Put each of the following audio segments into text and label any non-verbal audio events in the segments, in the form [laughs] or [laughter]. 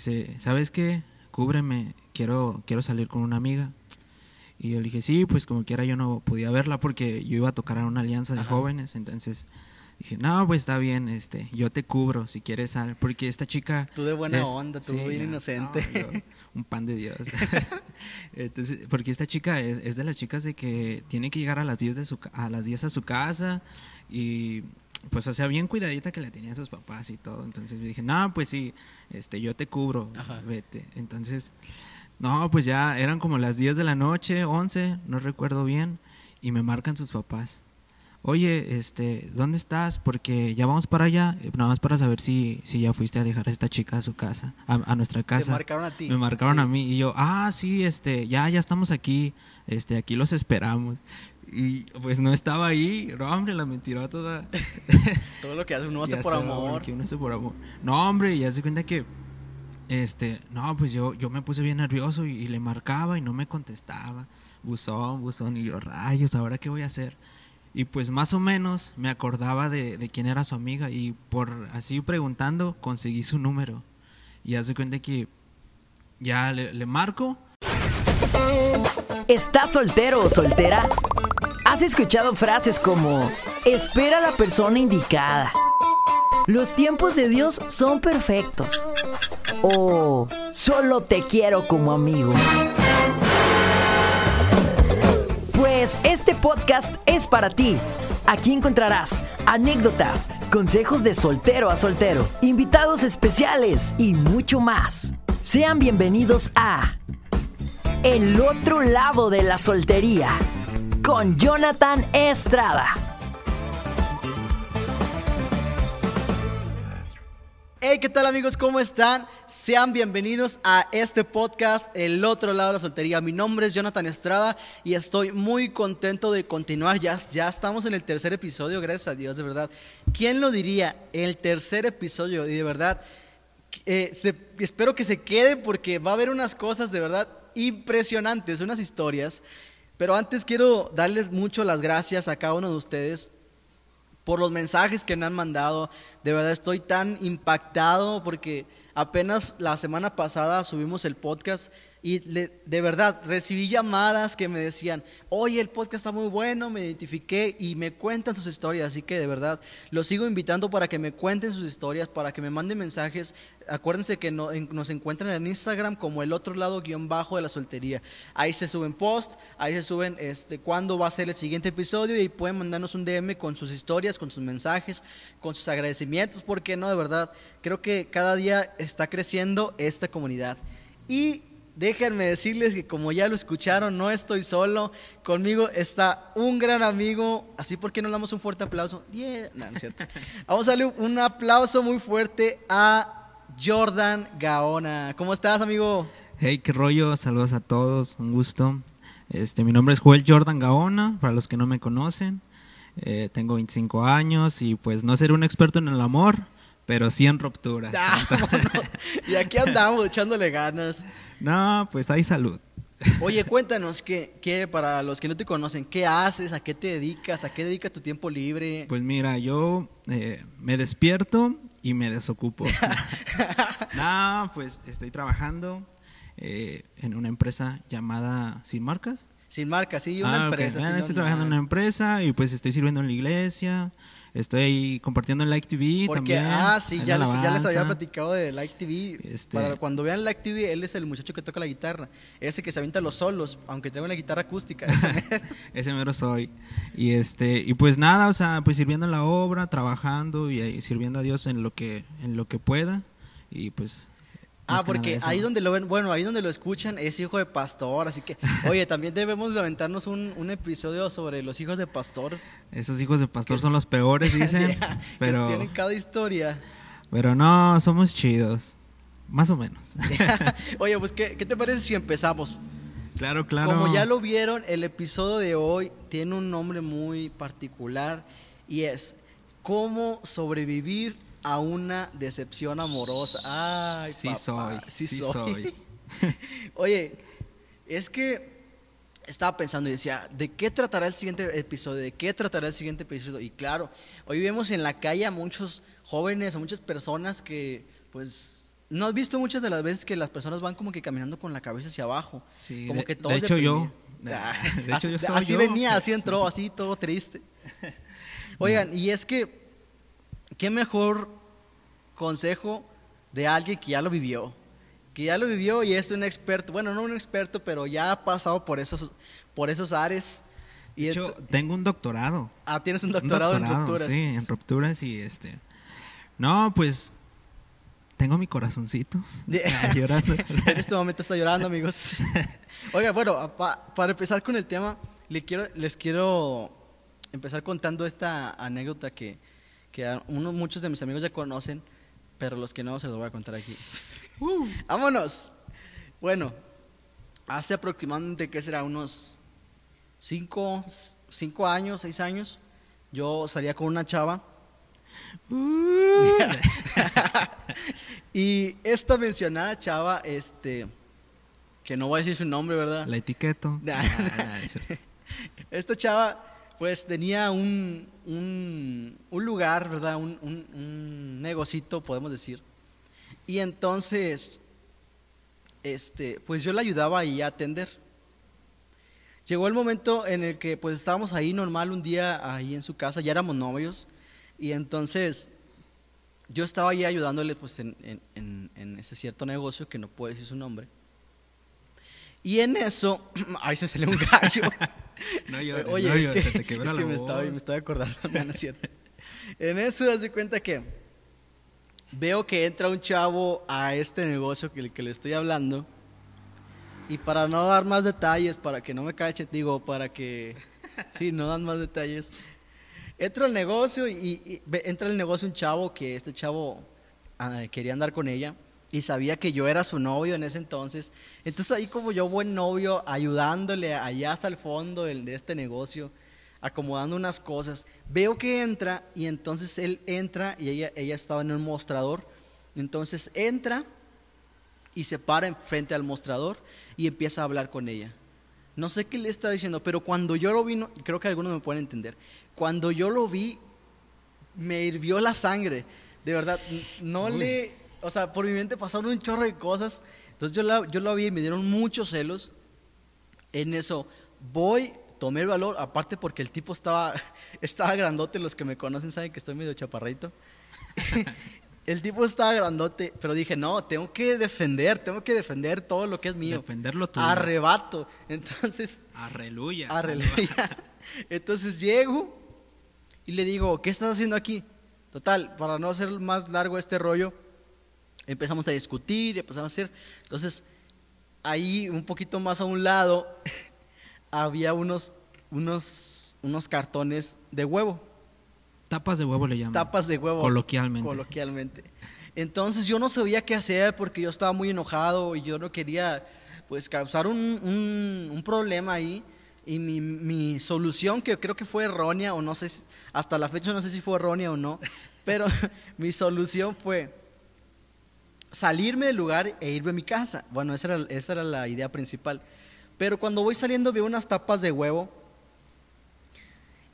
dice, ¿sabes qué? Cúbreme, quiero, quiero salir con una amiga. Y yo le dije, sí, pues como quiera yo no podía verla porque yo iba a tocar a una alianza de jóvenes, entonces dije, no, pues está bien, este, yo te cubro si quieres sal, porque esta chica... Tú de buena es- onda, tú sí, bien no, inocente. no, yo, un pan de Dios. [laughs] [laughs] entonces, porque esta chica es, es de las chicas de que tiene que llegar a las 10 de su, a las 10 a su casa y pues o sea, bien cuidadita que la tenían sus papás y todo. Entonces yo dije, no, pues sí, este, yo te cubro, Ajá. vete. Entonces, no, pues ya eran como las 10 de la noche, 11, no recuerdo bien, y me marcan sus papás. Oye, este, ¿dónde estás? Porque ya vamos para allá, eh, nada más para saber si, si ya fuiste a dejar a esta chica a su casa, a, a nuestra Te casa. marcaron a ti. Me marcaron Sí. a mí y yo, ah, sí, este, ya, ya estamos aquí, este, aquí los esperamos. Y pues no estaba ahí, no, hombre, la mentiró toda. [laughs] Todo lo que hace uno hace por sé, amor. hombre, que uno hace por amor. No, hombre, ya se cuenta que, este, no, pues yo, yo me puse bien nervioso y, y le marcaba y no me contestaba. Buzón, buzón, y yo, rayos, ¿ahora qué voy a hacer? Y pues más o menos me acordaba de, de quién era su amiga y por así preguntando conseguí su número. Y hace cuenta que ya le, le marco ¿Estás soltero o soltera? ¿Has escuchado frases como espera a la persona indicada? Los tiempos de Dios son perfectos. O solo te quiero como amigo. Pues este podcast es para ti. Aquí encontrarás anécdotas, consejos de soltero a soltero, invitados especiales y mucho más. Sean bienvenidos a El otro lado de la soltería con Jonathan Estrada. Hey, ¿qué tal amigos? ¿Cómo están? Sean bienvenidos a este podcast, El otro lado de la soltería. Mi nombre es Jonathan Estrada y estoy muy contento de continuar. Ya, ya estamos en el tercer episodio, gracias a Dios, de verdad. ¿Quién lo diría? El tercer episodio y de verdad, eh, espero que se quede porque va a haber unas cosas de verdad impresionantes, unas historias. Pero antes quiero darles mucho las gracias a cada uno de ustedes por los mensajes que me han mandado. De verdad estoy tan impactado porque apenas la semana pasada subimos el podcast y de verdad recibí llamadas que me decían, oye, el podcast está muy bueno, me identifiqué y me cuentan sus historias. Así que de verdad los sigo invitando para que me cuenten sus historias, para que me manden mensajes. Acuérdense que no- nos encuentran en Instagram como el otro lado guion bajo de la soltería. Ahí se suben posts, ahí se suben este, cuándo va a ser el siguiente episodio y pueden mandarnos un DM con sus historias, con sus mensajes, con sus agradecimientos, porque no, de verdad, creo que cada día está creciendo esta comunidad. Y déjenme decirles que como ya lo escucharon, no estoy solo, conmigo está un gran amigo, así porque no le damos un fuerte aplauso. Yeah. No, no es cierto. [laughs] Vamos a darle un aplauso muy fuerte a Jordan Gaona. ¿Cómo estás, amigo? Hey, qué rollo, saludos a todos, un gusto. Este, mi nombre es Joel Jordan Gaona, para los que no me conocen. Eh, tengo 25 años y pues no seré un experto en el amor, pero sí en rupturas. [laughs] Vámonos. Y aquí andamos echándole ganas. [laughs] No, pues hay salud. [laughs] Oye, cuéntanos que, que para los que no te conocen, ¿qué haces? ¿A qué te dedicas? ¿A qué dedicas tu tiempo libre? Pues mira, yo eh, me despierto y me desocupo. no, pues estoy trabajando eh, en una empresa llamada Sin Marcas. Sin marca, sí, una Ah, empresa. Bueno, sí, estoy trabajando en una empresa y pues estoy sirviendo en la iglesia. Estoy compartiendo en Like TV Porque, también. ah, sí, ya les, ya les alabanza. había platicado de Like TV. Este- Para cuando vean Like TV, él es el muchacho que toca la guitarra. Ese que se avienta los solos, aunque tenga una guitarra acústica. ese. [laughs] Ese mero soy. Y este, y pues nada, o sea, pues sirviendo en la obra, trabajando y sirviendo a Dios en lo que, en lo que pueda. Y pues. Ah, que porque ahí donde lo ven, bueno, ahí donde lo escuchan es hijo de pastor. Así que, [laughs] oye, también debemos de aventarnos un, un episodio sobre los hijos de pastor. Esos hijos de pastor son los peores, [laughs] dicen. Pero, tienen cada historia. pero no, somos chidos. Más o menos. [laughs] Oye, pues, ¿qué, qué te parece si empezamos? claro, claro. Como ya lo vieron, el episodio de hoy tiene un nombre muy particular y es ¿Cómo sobrevivir a una decepción amorosa? Ay, Sí papá, soy, sí soy. [laughs] Oye, es que estaba pensando y decía, ¿de qué tratará el siguiente episodio? ¿De qué tratará el siguiente episodio? Y claro, hoy vemos en la calle a muchos jóvenes, a muchas personas que pues ¿No has visto muchas de las veces que las personas van como que caminando con la cabeza hacia abajo? Sí, como de- que de todos hecho, yo. deprimidos. [laughs] Ah, De hecho, así yo soy así yo. venía, así entró, así todo triste. [laughs] Oigan, y es que, ¿qué mejor consejo de alguien que ya lo vivió? Que ya lo vivió y es un experto, bueno, no un experto, pero ya ha pasado por esos, por esos ares. Y De hecho, tengo un doctorado. ah, tienes un Un doctorado, en rupturas. Sí, en rupturas y este. No, pues. Tengo mi corazoncito. [laughs] Ah, llorando. en este momento está llorando, amigos. [laughs] Oiga, bueno, pa- para empezar con el tema, quiero, les quiero empezar contando esta anécdota que, que uno, muchos de mis amigos ya conocen, pero los que no se los voy a contar aquí. [laughs] ¡Vámonos! Bueno, hace aproximadamente, ¿qué será? Unos cinco, cinco años, seis años, yo salía con una chava. [laughs] y esta mencionada chava, este, que no voy a decir su nombre, ¿verdad? La etiqueto. Nah. [laughs] Ah, nah, es cierto. Esta chava, pues tenía un, un, lugar, ¿verdad? Un, un, negocito, podemos decir. Y entonces, este, pues yo la ayudaba ahí a atender. Llegó el momento en el que pues estábamos ahí normal un día ahí en su casa, ya éramos novios, y entonces yo estaba ahí ayudándole pues en, en- ese cierto negocio que no puedo decir su nombre. Y en eso, [clears throat] ay, se me salió un gallo. [laughs] No llores, Oye, no es llores, que, se te quebró es la que me, estaba, me estaba acordando, no, no es cierto. En eso, haz de cuenta que veo que entra un chavo a este negocio que, que le estoy hablando. Y para no dar más detalles, para que no me cache, digo, para que. Sí, no dan más detalles. Entra al negocio y, entra al negocio un chavo que este chavo ah, quería andar con ella y sabía que yo era su novio en ese entonces. Entonces ahí como yo buen novio, ayudándole allá hasta el fondo de este negocio, acomodando unas cosas, veo que entra y entonces él entra y ella, ella estaba en un mostrador. Entonces entra y se para enfrente al mostrador y empieza a hablar con ella. No sé qué le está diciendo, pero cuando yo lo vi, no- creo que algunos me pueden entender. Cuando yo lo vi, me hirvió la sangre. De verdad, no Uy. le. O sea, por mi mente pasaron un chorro de cosas. Entonces yo, la, yo lo vi y me dieron muchos celos. En eso, voy, tomé el valor, aparte porque el tipo estaba, [laughs] estaba grandote. Los que me conocen saben que estoy medio chaparrito. [laughs] el tipo estaba grandote, pero dije, no, tengo que defender, tengo que defender todo lo que es mío. Defenderlo tuyo. Arrebato. [laughs] Entonces, Arreluya. Aleluya. Entonces llego y le digo, ¿qué estás haciendo aquí? Total, para no hacer más largo este rollo, empezamos a discutir, empezamos a hacer. Entonces, ahí un poquito más a un lado [laughs] había unos, unos, unos cartones de huevo, Tapas de huevo le llaman. tapas de huevo. Coloquialmente. Coloquialmente. Entonces yo no sabía qué hacer porque yo estaba muy enojado y yo no quería pues causar un, un- un problema ahí. Y mi, mi solución, que creo que fue errónea, o no sé, si- hasta la fecha no sé si fue errónea o no, [laughs] pero [laughs] mi solución fue salirme del lugar e irme a mi casa. Bueno, esa era, esa era la idea principal. Pero cuando voy saliendo veo unas tapas de huevo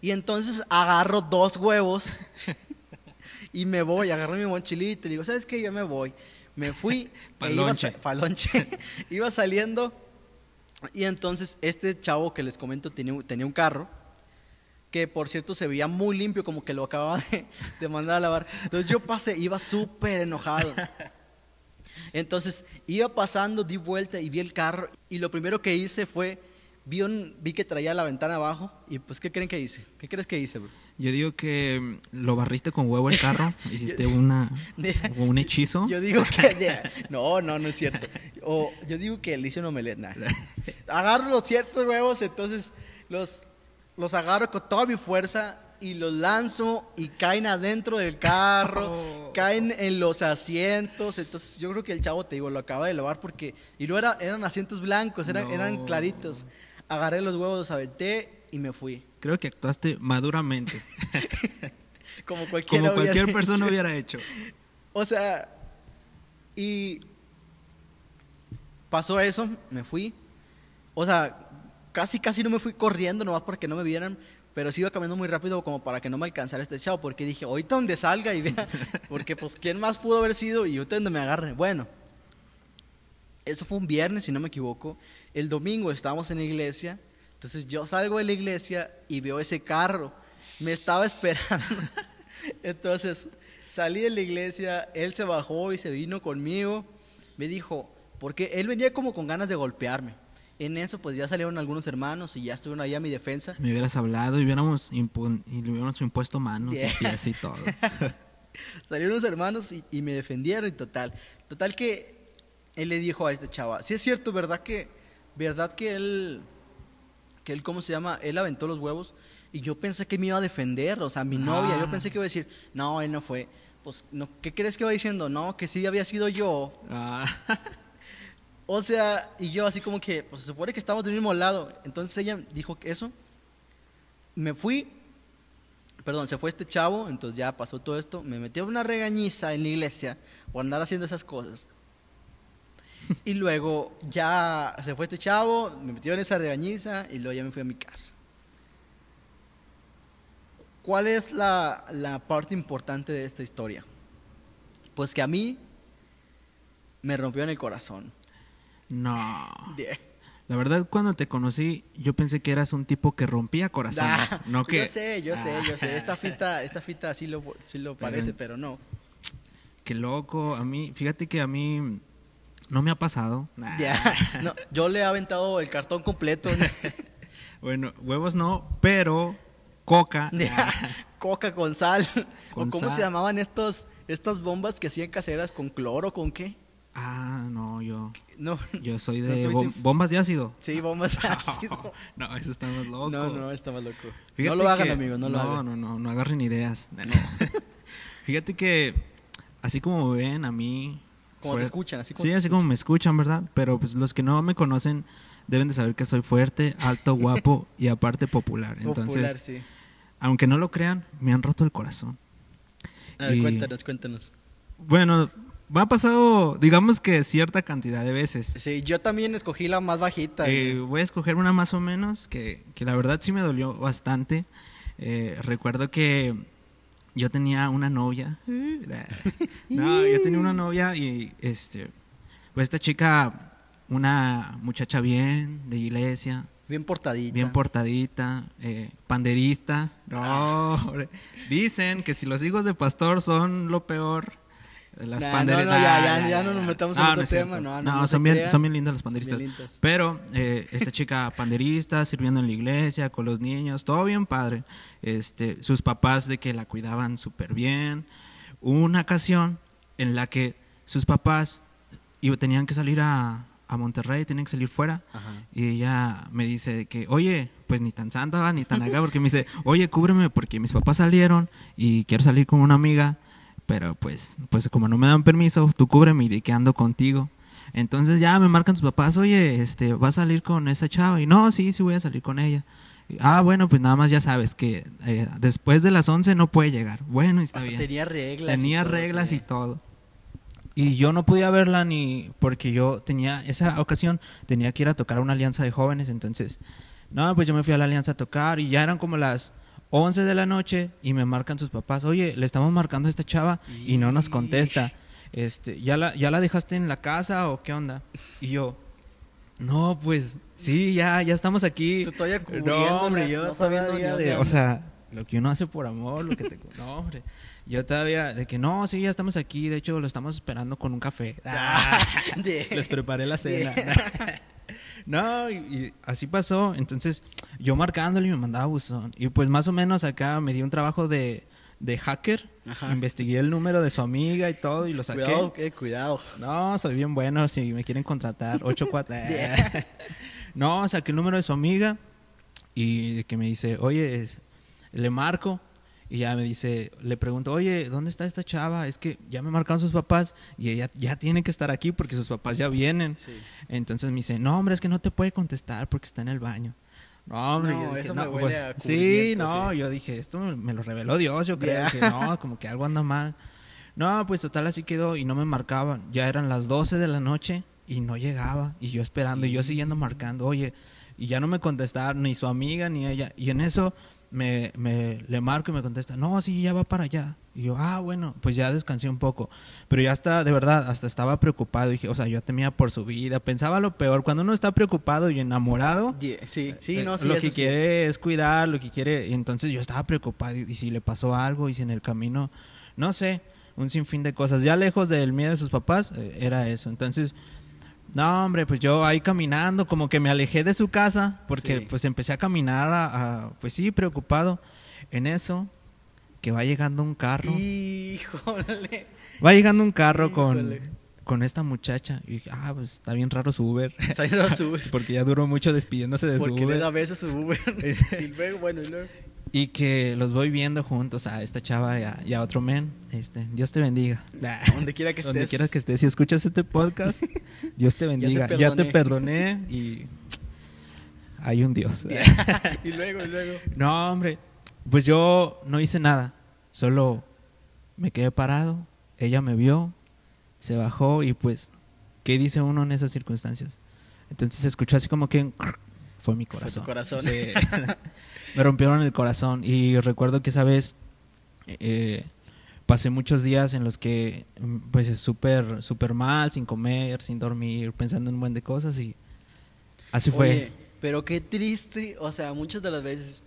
y entonces agarro dos huevos [laughs] y me voy, agarro mi mochilita y digo, ¿sabes qué? Yo me voy. Me fui, [laughs] Pa'l e iba lonche. sa- pa'l lonche. [laughs] iba saliendo y entonces este chavo que les comento tenía, un- tenía un carro que por cierto se veía muy limpio, como que lo acababa de, de mandar a lavar. Entonces yo pasé, iba súper enojado. Entonces iba pasando, di vuelta y vi el carro y lo primero que hice fue, vi, un- vi que traía la ventana abajo y pues ¿qué creen que hice? ¿Qué crees que hice? bro? Yo digo que mm, lo barriste con huevo el carro. [laughs] hiciste una, [laughs] un hechizo. Yo digo que... [laughs] No, no, no es cierto. O yo digo que le hice un omelette. nah. Agarro los ciertos huevos, entonces los, los agarro con toda mi fuerza y los lanzo y caen adentro del carro, Oh. Caen en los asientos. Entonces yo creo que el chavo, te digo, lo acaba de lavar porque... Y no era, eran asientos blancos, eran, No. eran claritos. Agarré los huevos, los aventé y me fui. Creo que actuaste maduramente. [laughs] Como cualquiera como cualquier persona hecho. hubiera hecho. O sea, y pasó eso, me fui. O sea, casi, casi no me fui corriendo, nomás porque no me vieran, pero sí iba caminando muy rápido como para que no me alcanzara este chavo, porque dije, ahorita donde salga y vea, [laughs] porque pues quién más pudo haber sido y ahorita donde me agarre. Bueno, Eso fue un viernes, si no me equivoco. El domingo estábamos en la iglesia. Entonces yo salgo de la iglesia y veo ese carro. Me estaba [laughs] esperando. Entonces salí de la iglesia, él se bajó y se vino conmigo. Me dijo, porque él venía como con ganas de golpearme. En eso pues ya salieron algunos hermanos y ya estuvieron ahí a mi defensa. Me hubieras hablado y hubiéramos, impu- y le hubiéramos impuesto manos Yeah. y pies y todo. [laughs] Salieron unos hermanos y, y me defendieron y total. Total que él le dijo a este chava, sí es cierto, ¿verdad que, verdad que él, que él, ¿cómo se llama? Él aventó los huevos y yo pensé que me iba a defender, o sea, mi novia, yo Ah. pensé que iba a decir, no, él no fue. Pues, no, ¿qué crees que va diciendo? No, que sí había sido yo. Ah, [laughs] O sea, y yo así como que, pues se supone que estamos del mismo lado. Entonces ella dijo eso. Me fui, perdón, se fue este chavo, entonces ya pasó todo esto. Me metió una regañiza en la iglesia por andar haciendo esas cosas. Y luego ya se fue este chavo, me metió en esa regañiza y luego ya me fui a mi casa. ¿Cuál es la, la parte importante de esta historia? Pues que a mí me rompió en el corazón. No. La verdad, cuando te conocí, yo pensé que eras un tipo que rompía corazones. Ah, no que. Yo sé, yo sé, yo sé. Ah, Esta fita, esta fita sí lo, sí lo parece, pero no. Qué loco. A mí, fíjate que a mí no me ha pasado. [laughs] Nah. No, yo le he aventado el cartón completo. [laughs] Bueno, huevos no, pero coca. [laughs] Coca con sal. Con ¿O cómo sal. se llamaban estos, estas bombas que hacían caseras con cloro, con qué? Ah, no, yo. No, Yo soy [laughs] ¿No de bom- bombas de ácido. sí, bombas ácido. [laughs] No, eso está más loco. No, no, estaba loco. Fíjate no lo hagan, que- amigos, no lo no, hagan. No, no, no agarren ideas. No. [laughs] Fíjate que así como ven a mí... Como te escuchan, así como Sí, así como me escuchan, ¿verdad? Pero pues los que no me conocen deben de saber que soy fuerte, alto, guapo y aparte popular. Entonces, Popular, sí. aunque no lo crean, me han roto el corazón. A ver, y- cuéntanos, cuéntanos. Bueno, me ha pasado, digamos que cierta cantidad de veces. Sí, yo también escogí la más bajita. Eh, voy a escoger una más o menos que, que la verdad sí me dolió bastante. Eh, recuerdo que yo tenía una novia. No, yo tenía una novia y este, pues esta chica, una muchacha bien de iglesia, bien portadita. bien portadita, eh, panderista. No, hombre. dicen que si los hijos de pastor son lo peor. Las Nah, no, no, ya, Nah, ya, ya no nos metamos en No, otro no tema, no, no, son, bien, son bien lindas las panderistas. Bien lindas. Pero eh, esta chica panderista, sirviendo en la iglesia, con los niños, todo bien padre. Este, sus papás de que la cuidaban súper bien. Hubo una ocasión en la que sus papás tenían que salir a, a Monterrey, tenían que salir fuera. Ajá. Y ella me dice que, oye, pues ni tan santa va, ni tan acá, porque me dice, oye, cúbreme porque mis papás salieron y quiero salir con una amiga, pero pues, pues como no me dan permiso, tú cúbreme y de que ando contigo. Entonces ya me marcan sus papás, oye, este, ¿vas a salir con esa chava? Y no, sí, sí voy a salir con ella. Y, ah, bueno, pues nada más ya sabes que eh, después de las 11 no puede llegar. Bueno, está bien. Tenía reglas. y Tenía todo, reglas y todo. Y yo no podía verla ni porque yo tenía, esa ocasión tenía que ir a tocar a una alianza de jóvenes, entonces, no, pues yo me fui a la alianza a tocar y ya eran como las 11 de la noche y me marcan sus papás, oye, le estamos marcando a esta chava y no nos contesta, este, ¿ya la, ¿ya la dejaste en la casa o qué onda? Y yo, no, pues sí, ya, ya estamos aquí. Tú todavía No, hombre, yo no todavía de- o sea, lo que uno hace por amor, lo que te... No, hombre. Yo todavía, de que no, sí, ya estamos aquí, de hecho lo estamos esperando con un café. [laughs] Ah, les preparé la cena. [laughs] No, y, y así pasó. Entonces, yo marcándole y me mandaba buzón. Y pues más o menos acá me dio un trabajo de, de hacker. Ajá. Investigué el número de su amiga y todo y lo saqué. Cuidado, eh, cuidado. No, soy bien bueno. Si me quieren contratar, 84. [laughs] no, saqué el número de su amiga y que me dice, oye, le marco. Y ya me dice, le pregunto, oye, ¿dónde está esta chava? Es que ya me marcaron sus papás y ella ya tiene que estar aquí porque sus papás ya vienen. Sí. Entonces me dice, no, hombre, es que no te puede contestar porque está en el baño. No, hombre, No, yo dije, eso no, me pues, a sí, no, sí. yo dije, esto me, lo reveló Dios, yo creo. Ya. Dije, no, [laughs] como que algo anda mal. No, pues total así quedó y no me marcaban. Ya eran las 12 de la noche y no llegaba. Y yo esperando y yo siguiendo marcando, oye, y ya no me contestaron ni su amiga ni ella. Y en eso me, me le marco y me contesta, no, sí, ya va para allá. Y yo, ah, bueno, pues ya descansé un poco. Pero ya hasta, de verdad, hasta estaba preocupado. Dije, o sea, yo temía por su vida. Pensaba lo peor. Cuando uno está preocupado y enamorado, Sí, sí, eh, no, sí. lo que quiere es cuidar, lo que quiere. Y entonces yo estaba preocupado. Y, y si le pasó algo, y si en el camino, no sé, un sinfín de cosas. Ya lejos del miedo de sus papás, eh, era eso. Entonces, no, hombre, pues yo ahí caminando, como que me alejé de su casa, porque Sí. pues empecé a caminar, a, a- pues sí, preocupado. En eso, que va llegando un carro. Híjole. Va llegando un carro con, Híjole. con esta muchacha. Y dije, ah, pues está bien raro su Uber. Está bien raro su Uber. [laughs] porque ya duró mucho despidiéndose de su Porque le Uber. da besos a su Uber. [laughs] y luego, bueno, y luego. Y que los voy viendo juntos a esta chava y a, y a otro men. Este, Dios te bendiga. Donde quiera que [laughs] Donde estés. quieras que estés. Si escuchas este podcast, [laughs] Dios te bendiga. ya, te perdoné. y hay un Dios. [laughs] y luego, y luego. no, hombre. Pues yo no hice nada. Solo me quedé parado. Ella me vio, se bajó y pues, ¿qué dice uno en esas circunstancias? Entonces escuchó así como que fue mi corazón. corazón. Sí. Me rompieron el corazón y recuerdo que esa vez eh, pasé muchos días en los que pues es súper súper mal, sin comer, sin dormir, pensando en un buen de cosas y así fue. Oye, pero qué triste, o sea, muchas de las veces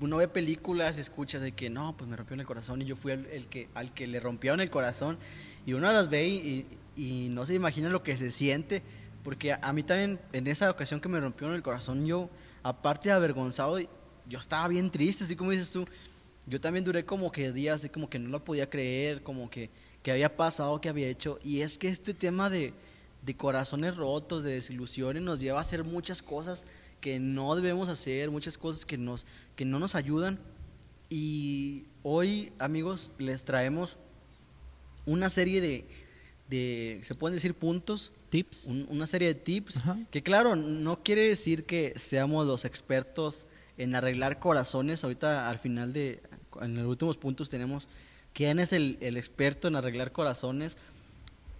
uno ve películas, escucha de que no, pues me rompieron el corazón y yo fui el, el que al que le rompieron el corazón y uno las ve y, y- y no se imagina lo que se siente, porque a, a mí también en esa ocasión que me rompieron el corazón yo, aparte de avergonzado, yo estaba bien triste, así como dices tú, yo también duré como que días, así como que no lo podía creer, como que, que había pasado, que había hecho, y es que este tema de, de corazones rotos, de desilusiones, nos lleva a hacer muchas cosas que no debemos hacer, muchas cosas que, nos, que no nos ayudan. Y hoy, amigos, les traemos una serie de, de se pueden decir puntos, Tips. un- una serie de tips, Ajá. que claro, no quiere decir que seamos los expertos en arreglar corazones. Ahorita al final de, en los últimos puntos tenemos quién es el, el experto en arreglar corazones.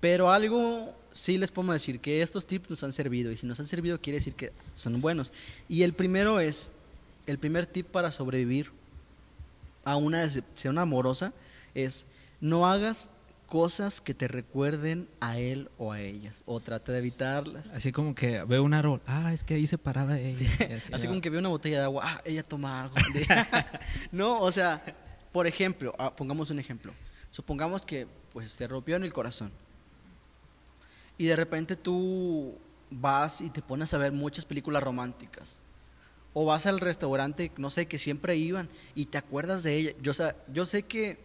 Pero algo sí les podemos decir, que estos tips nos han servido. Y si nos han servido quiere decir que son buenos. Y el primero es, el primer tip para sobrevivir a una decepción amorosa es no hagas cosas que te recuerden a él o a ellas. O trata de evitarlas. Así como que veo un árbol, ah, es que ahí se paraba [laughs] ella. Así, así, como que ve una botella de agua, ah, ella toma agua. [laughs] [laughs] no, o sea, por ejemplo, ah, pongamos un ejemplo. Supongamos que pues te rompió en el corazón. Y de repente tú vas y te pones a ver muchas películas románticas. O vas al restaurante, no sé, que siempre iban y te acuerdas de ella. Yo, o sea, yo sé que,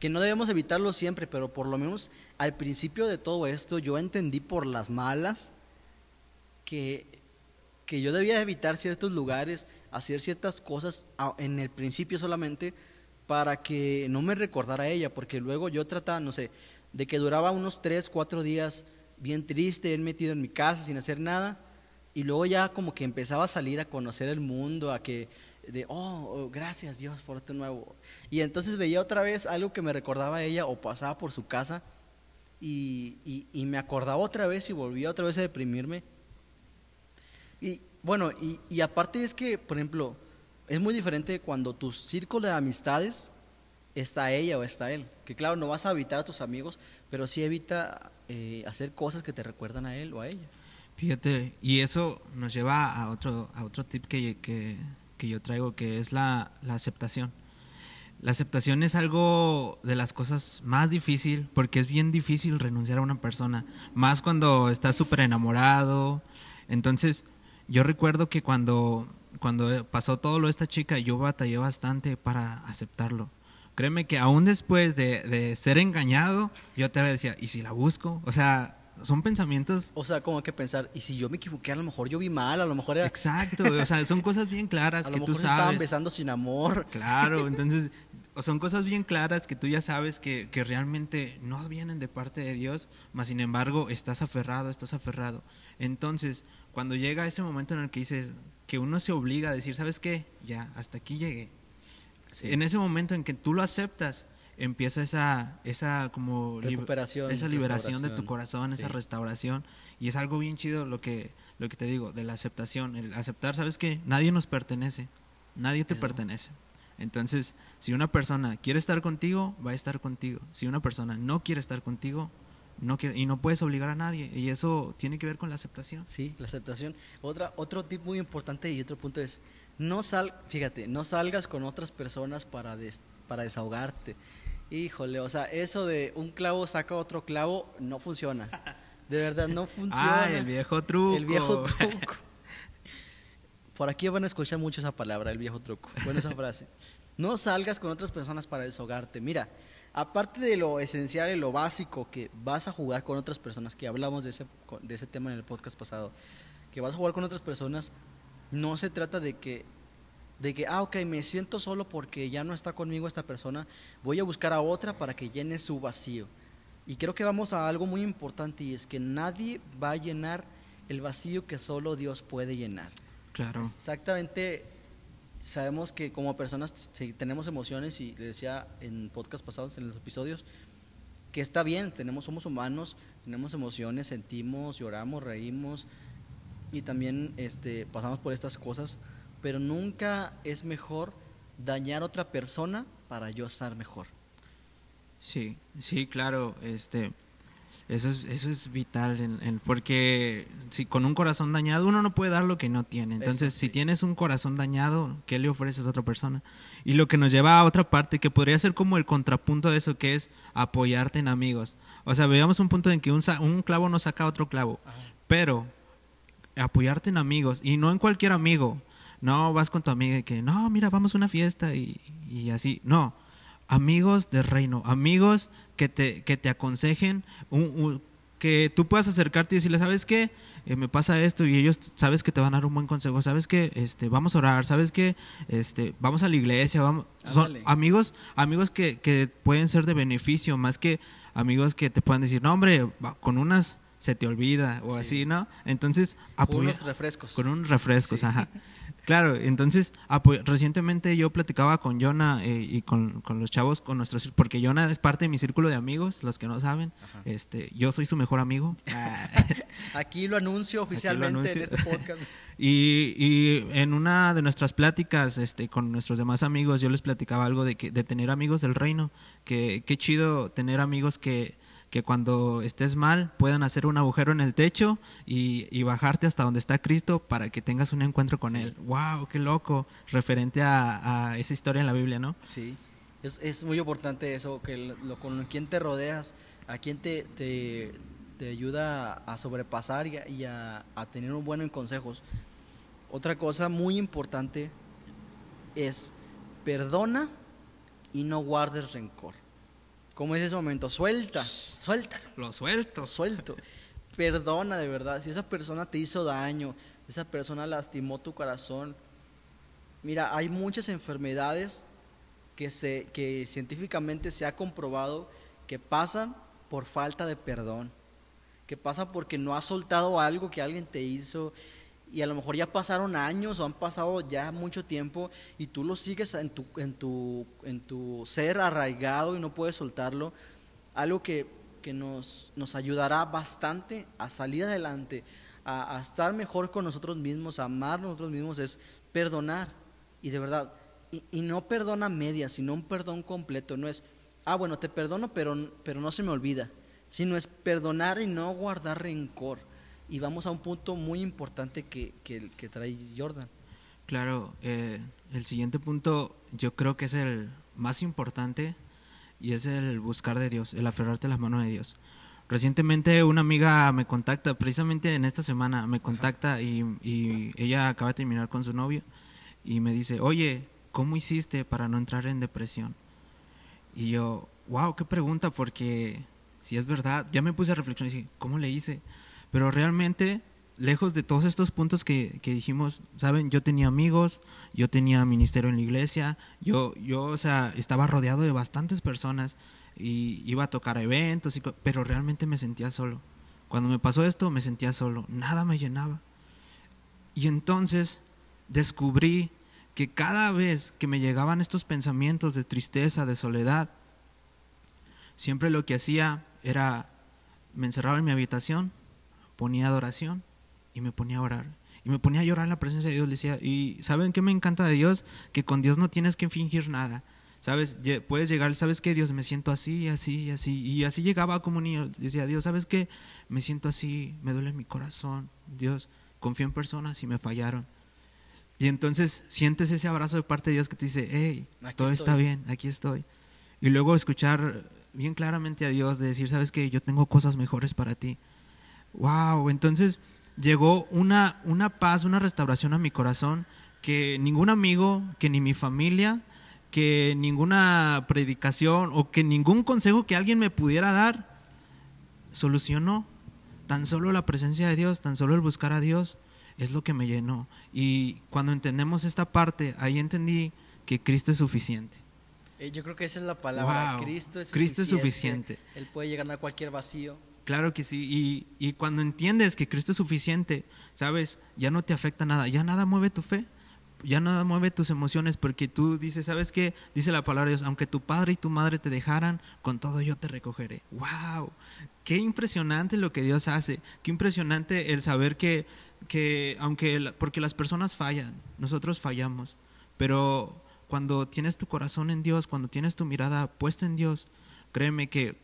que no debemos evitarlo siempre, pero por lo menos al principio de todo esto yo entendí por las malas que, que yo debía evitar ciertos lugares, hacer ciertas cosas en el principio solamente para que no me recordara ella, porque luego yo trataba, no sé, de que duraba unos tres, cuatro días bien triste, bien metido en mi casa sin hacer nada, y luego ya como que empezaba a salir a conocer el mundo, a que, de, oh, oh, gracias Dios por esto nuevo. Y entonces veía otra vez algo que me recordaba a ella o pasaba por su casa y, y- y me acordaba otra vez y volvía otra vez a deprimirme. Y bueno, y, y aparte es que, por ejemplo, es muy diferente cuando tu círculo de amistades está ella o está él. Que claro, no vas a evitar a tus amigos, pero sí evita eh, hacer cosas que te recuerdan a él o a ella. Fíjate, y eso nos lleva a otro, a otro tip que, que, que yo traigo, que es la, la aceptación. La aceptación es algo de las cosas más difícil, porque es bien difícil renunciar a una persona, más cuando estás súper enamorado. Entonces, yo recuerdo que cuando, cuando pasó todo lo de esta chica, yo batallé bastante para aceptarlo. Créeme que aún después de, de ser engañado, yo te decía, ¿y si la busco? O sea, son pensamientos O sea, como que pensar, y si yo me equivoqué, a lo mejor yo vi mal, a lo mejor era... Exacto, o sea, son cosas bien claras [laughs] a lo que mejor tú estaban sabes. besando sin amor. Claro, [laughs] entonces son cosas bien claras que tú ya sabes que, que realmente no vienen de parte de Dios, mas sin embargo estás aferrado, estás aferrado. Entonces, cuando llega ese momento en el que dices que uno se obliga a decir, ¿sabes qué? Ya, hasta aquí llegué. Sí. En ese momento en que tú lo aceptas, empieza esa, esa como Recuperación, esa liberación de tu corazón, esa restauración. Y es algo bien chido lo que, lo que te digo, de la aceptación. El aceptar, ¿sabes qué? Nadie nos pertenece. Nadie te Eso. pertenece. Entonces, si una persona quiere estar contigo, va a estar contigo. Si una persona no quiere estar contigo, no quiere, y no puedes obligar a nadie. Y eso tiene que ver con la aceptación. Sí, la aceptación. Otra, otro tip muy importante y otro punto es, no sal, fíjate, no salgas con otras personas para, des- para desahogarte. Híjole, o sea, eso de un clavo saca otro clavo no funciona. De verdad, no [laughs] funciona. Ah, el viejo truco. El viejo truco. [laughs] Por aquí van a escuchar mucho esa palabra, el viejo truco. Buena esa frase. No salgas con otras personas para desahogarte. Mira, aparte de lo esencial y lo básico que vas a jugar con otras personas, que hablamos de ese, de ese tema en el podcast pasado, que vas a jugar con otras personas, no se trata de que, de que, ah, ok, me siento solo porque ya no está conmigo esta persona, voy a buscar a otra para que llene su vacío. Y creo que vamos a algo muy importante y es que nadie va a llenar el vacío que solo Dios puede llenar. Claro. Exactamente, sabemos que como personas tenemos emociones y le decía en podcast pasados, en los episodios, que está bien, tenemos, somos humanos, tenemos emociones, sentimos, lloramos, reímos y también este, pasamos por estas cosas, pero nunca es mejor dañar a otra persona para yo estar mejor. Sí, sí, claro, este, eso es, eso es vital, en, en- porque si con un corazón dañado uno no puede dar lo que no tiene. Entonces, si tienes un corazón dañado, ¿qué le ofreces a otra persona? Y lo que nos lleva a otra parte, que podría ser como el contrapunto de eso, que es apoyarte en amigos. O sea, veamos un punto en que un, un clavo no saca otro clavo, pero apoyarte en amigos, y no en cualquier amigo. No vas con tu amiga y que, no, mira, vamos a una fiesta y, y así. No, amigos del reino, amigos que te, que te aconsejen, un- un- que tú puedas acercarte y decirle, ¿sabes qué? Eh, me pasa esto y ellos sabes que te van a dar un buen consejo, sabes que este, vamos a orar, sabes que este, vamos a la iglesia, vamos, son amigos, amigos que, que pueden ser de beneficio, más que amigos que te puedan decir, no hombre, con unas se te olvida o Sí. así, ¿no? Entonces, Con unos refrescos. con unos refrescos, Sí. ajá. Claro, entonces apo- recientemente yo platicaba con Jonah eh, y con, con los chavos, con nuestros, porque Jonah es parte de mi círculo de amigos, los que no saben, Ajá. este, yo soy su mejor amigo. Ah, [laughs] Aquí lo anuncio oficialmente anuncio. en este podcast. [laughs] y, y en una de nuestras pláticas este, con nuestros demás amigos, yo les platicaba algo de, que, de tener amigos del reino, que qué chido tener amigos que, que cuando estés mal puedan hacer un agujero en el techo y, y bajarte hasta donde está Cristo para que tengas un encuentro con Él. ¡Wow! ¡Qué loco! Referente a, a esa historia en la Biblia, ¿no? Sí, es, es muy importante eso, que lo, con quién te rodeas, a quién te, te, te ayuda a sobrepasar y, a, y a- a tener un buen en consejos. Otra cosa muy importante es perdona y no guardes rencor. Como es ese momento, suelta, suéltalo, Los sueltos. suelto. Perdona de verdad. Si esa persona te hizo daño, esa persona lastimó tu corazón. Mira, hay muchas enfermedades que, se, que científicamente se ha comprobado que pasan por falta de perdón, que pasa porque no has soltado algo que alguien te hizo y a lo mejor ya pasaron años o han pasado ya mucho tiempo y tú lo sigues en tu, en tu, en tu ser arraigado y no puedes soltarlo, algo que, que nos, nos ayudará bastante a salir adelante, a, estar mejor con nosotros mismos, a amar nosotros mismos, es perdonar. Y de verdad, y, y no perdona media, sino un perdón completo. No es, ah, bueno, te perdono, pero, pero no se me olvida. Sino es perdonar y no guardar rencor. Y vamos a un punto muy importante que, que, que trae Jordan. Claro, eh, el siguiente punto yo creo que es el más importante y es el buscar de Dios, el aferrarte a las manos de Dios. Recientemente una amiga me contacta, precisamente en esta semana me contacta y, y ella acaba de terminar con su novio y me dice, oye, ¿cómo hiciste para no entrar en depresión? Y yo, wow, qué pregunta, porque si es verdad, ya me puse a reflexionar y dije, ¿cómo le hice? Pero realmente, lejos de todos estos puntos que, que dijimos, saben, yo tenía amigos, yo tenía ministerio en la iglesia, yo, yo, o sea, estaba rodeado de bastantes personas y iba a tocar eventos, pero realmente me sentía solo. Cuando me pasó esto, me sentía solo, nada me llenaba. Y entonces descubrí que cada vez que me llegaban estos pensamientos de tristeza, de soledad, siempre lo que hacía era, me encerraba en mi habitación, ponía adoración y me ponía a orar. Y me ponía a llorar en la presencia de Dios. Le decía, ¿y saben qué me encanta de Dios? Que con Dios no tienes que fingir nada. ¿Sabes? Puedes llegar, ¿sabes qué? Dios, me siento así, así, así. Y así llegaba como niño. Decía, Dios, ¿sabes qué? Me siento así, me duele mi corazón. Dios, confío en personas y me fallaron. Y entonces sientes ese abrazo de parte de Dios que te dice, hey, todo está bien, aquí estoy. Y luego escuchar bien claramente a Dios de decir, ¿sabes qué? Yo tengo cosas mejores para ti. Wow, entonces llegó una, una paz, una restauración a mi corazón que ningún amigo, que ni mi familia, que ninguna predicación o que ningún consejo que alguien me pudiera dar solucionó. Tan solo la presencia de Dios, tan solo el buscar a Dios es lo que me llenó. Y cuando entendemos esta parte, ahí entendí que Cristo es suficiente. Eh, yo creo que esa es la palabra. Cristo, es, Cristo suficiente. es suficiente. Él puede llegar a cualquier vacío. Claro que sí. Y, y cuando entiendes que Cristo es suficiente, sabes, ya no te afecta nada, ya nada mueve tu fe ya nada mueve tus emociones porque tú dices, ¿sabes qué? Dice la palabra de Dios, aunque tu padre y tu madre te dejaran, con todo yo te recogeré. ¡Wow! Qué impresionante lo que Dios hace, qué impresionante el saber que, que aunque, porque las personas fallan, nosotros fallamos, pero cuando tienes tu corazón en Dios, cuando tienes tu mirada puesta en Dios, créeme que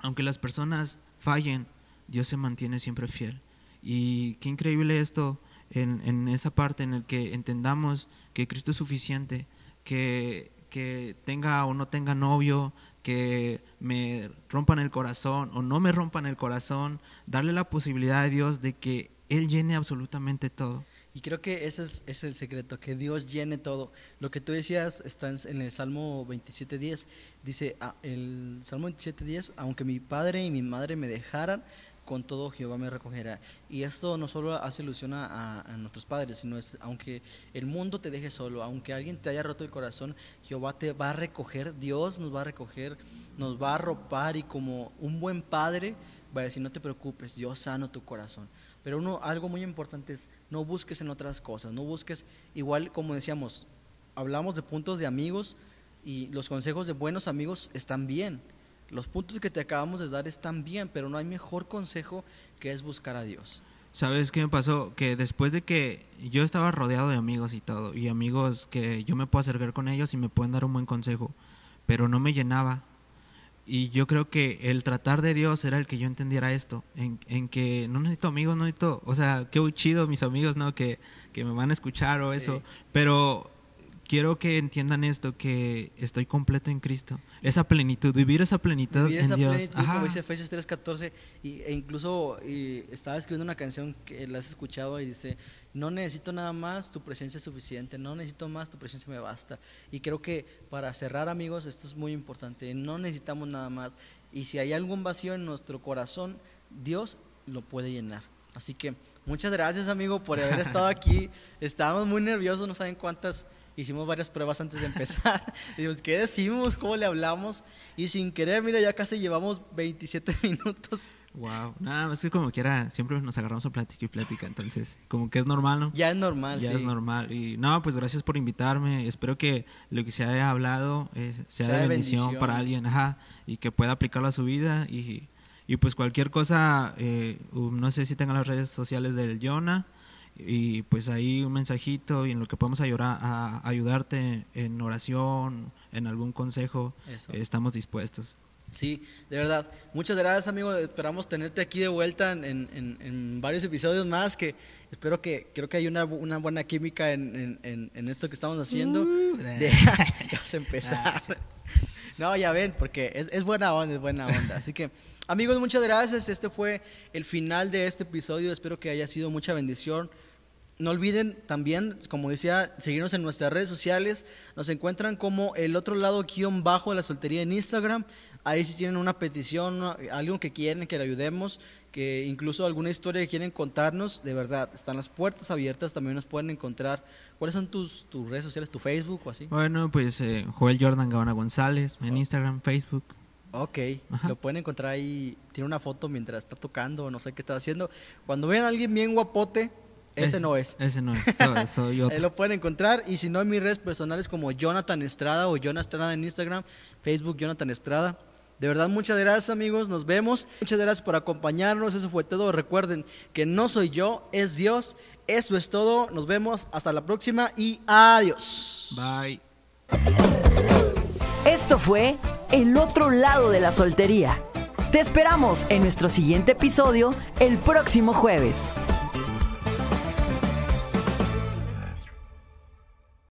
aunque las personas fallen, Dios se mantiene siempre fiel. Y qué increíble esto en, esa parte en el que entendamos que Cristo es suficiente, que, que tenga o no tenga novio, que me rompan el corazón o no me rompan el corazón, darle la posibilidad a Dios de que Él llene absolutamente todo. Y creo que ese es, el secreto, que Dios llene todo. Lo que tú decías está en, el Salmo 27.10. Dice, ah, el Salmo 27.10, aunque mi padre y mi madre me dejaran, con todo Jehová me recogerá. Y esto no solo hace ilusión a, nuestros padres, sino es, aunque el mundo te deje solo, aunque alguien te haya roto el corazón, Jehová te va a recoger, Dios nos va a recoger, nos va a arropar y como un buen padre va a decir, no te preocupes, yo sano tu corazón. Pero uno, algo muy importante es, no busques en otras cosas, no busques, igual como decíamos, hablamos de puntos de amigos y los consejos de buenos amigos están bien los puntos que te acabamos de dar están bien, pero no hay mejor consejo que es buscar a Dios. ¿Sabes qué me pasó? Que después de que yo estaba rodeado de amigos y todo, y amigos que yo me puedo acercar con ellos y me pueden dar un buen consejo, pero no me llenaba. Y yo creo que el tratar de Dios era el que yo entendiera esto, en, en que no necesito amigos, no necesito, o sea, qué chido mis amigos, ¿no? Que, que me van a escuchar o eso, pero quiero que entiendan esto, que estoy completo en Cristo. Esa plenitud, vivir esa plenitud vivir en esa Dios. Plenitud, como dice Efesios 3.14, y, e incluso estaba escribiendo una canción que la has escuchado y dice, no necesito nada más, tu presencia es suficiente, no necesito más, tu presencia me basta. Y creo que para cerrar amigos, esto es muy importante, no necesitamos nada más. Y si hay algún vacío en nuestro corazón, Dios lo puede llenar. Así que muchas gracias amigo por haber estado aquí. [laughs] Estábamos muy nerviosos, no saben cuántas hicimos varias pruebas antes de empezar. [laughs] Dijimos, ¿qué decimos? ¿Cómo le hablamos? Y sin querer, mira, ya casi llevamos 27 [laughs] minutos. Wow, nada más que como quiera, siempre nos agarramos a plática y plática, entonces, como que es normal, ¿no? Ya es normal, Ya es normal. Y no, pues gracias por invitarme. Espero que lo que se haya hablado eh, sea, de bendición, para alguien, ajá, y que pueda aplicarlo a su vida. Y, y pues cualquier cosa, eh, no sé si tengan las redes sociales del Jonah y pues ahí un mensajito y en lo que podemos ayudar, a ayudarte en oración, en algún consejo, estamos dispuestos. Sí, de verdad. Muchas gracias, amigo. Esperamos tenerte aquí de vuelta en, en, varios episodios más. Que espero que creo que hay una, una buena química en, esto que estamos haciendo. Uh, vamos a empezar. No, ya ven, porque es, es, buena onda, es buena onda. Así que, amigos, muchas gracias. Este fue el final de este episodio. Espero que haya sido mucha bendición. No olviden también, como decía, seguirnos en nuestras redes sociales. Nos encuentran como el otro lado guion bajo de la soltería en Instagram. Ahí si tienen una petición, algo que quieren que le ayudemos, que incluso alguna historia que quieren contarnos, de verdad, están las puertas abiertas. También nos pueden encontrar. ¿Cuáles son tus, tus redes sociales, tu Facebook o así? Bueno, pues eh, Joel Jordan Gabana González en Instagram, Facebook. Ok, lo pueden encontrar ahí. Tiene una foto mientras está tocando, no sé qué está haciendo. Cuando vean a alguien bien guapote, ese no es. Ese no es, [laughs] soy otro. lo pueden encontrar y si no en mis redes personales como Jonathan Estrada o Jonathan Estrada en Instagram, Facebook Jonathan Estrada. De verdad, muchas gracias amigos, nos vemos. Muchas gracias por acompañarnos, eso fue todo. Recuerden que no soy yo, es Dios. Eso es todo, nos vemos hasta la próxima y adiós. Bye. Esto fue El otro lado de la soltería. Te esperamos en nuestro siguiente episodio el próximo jueves.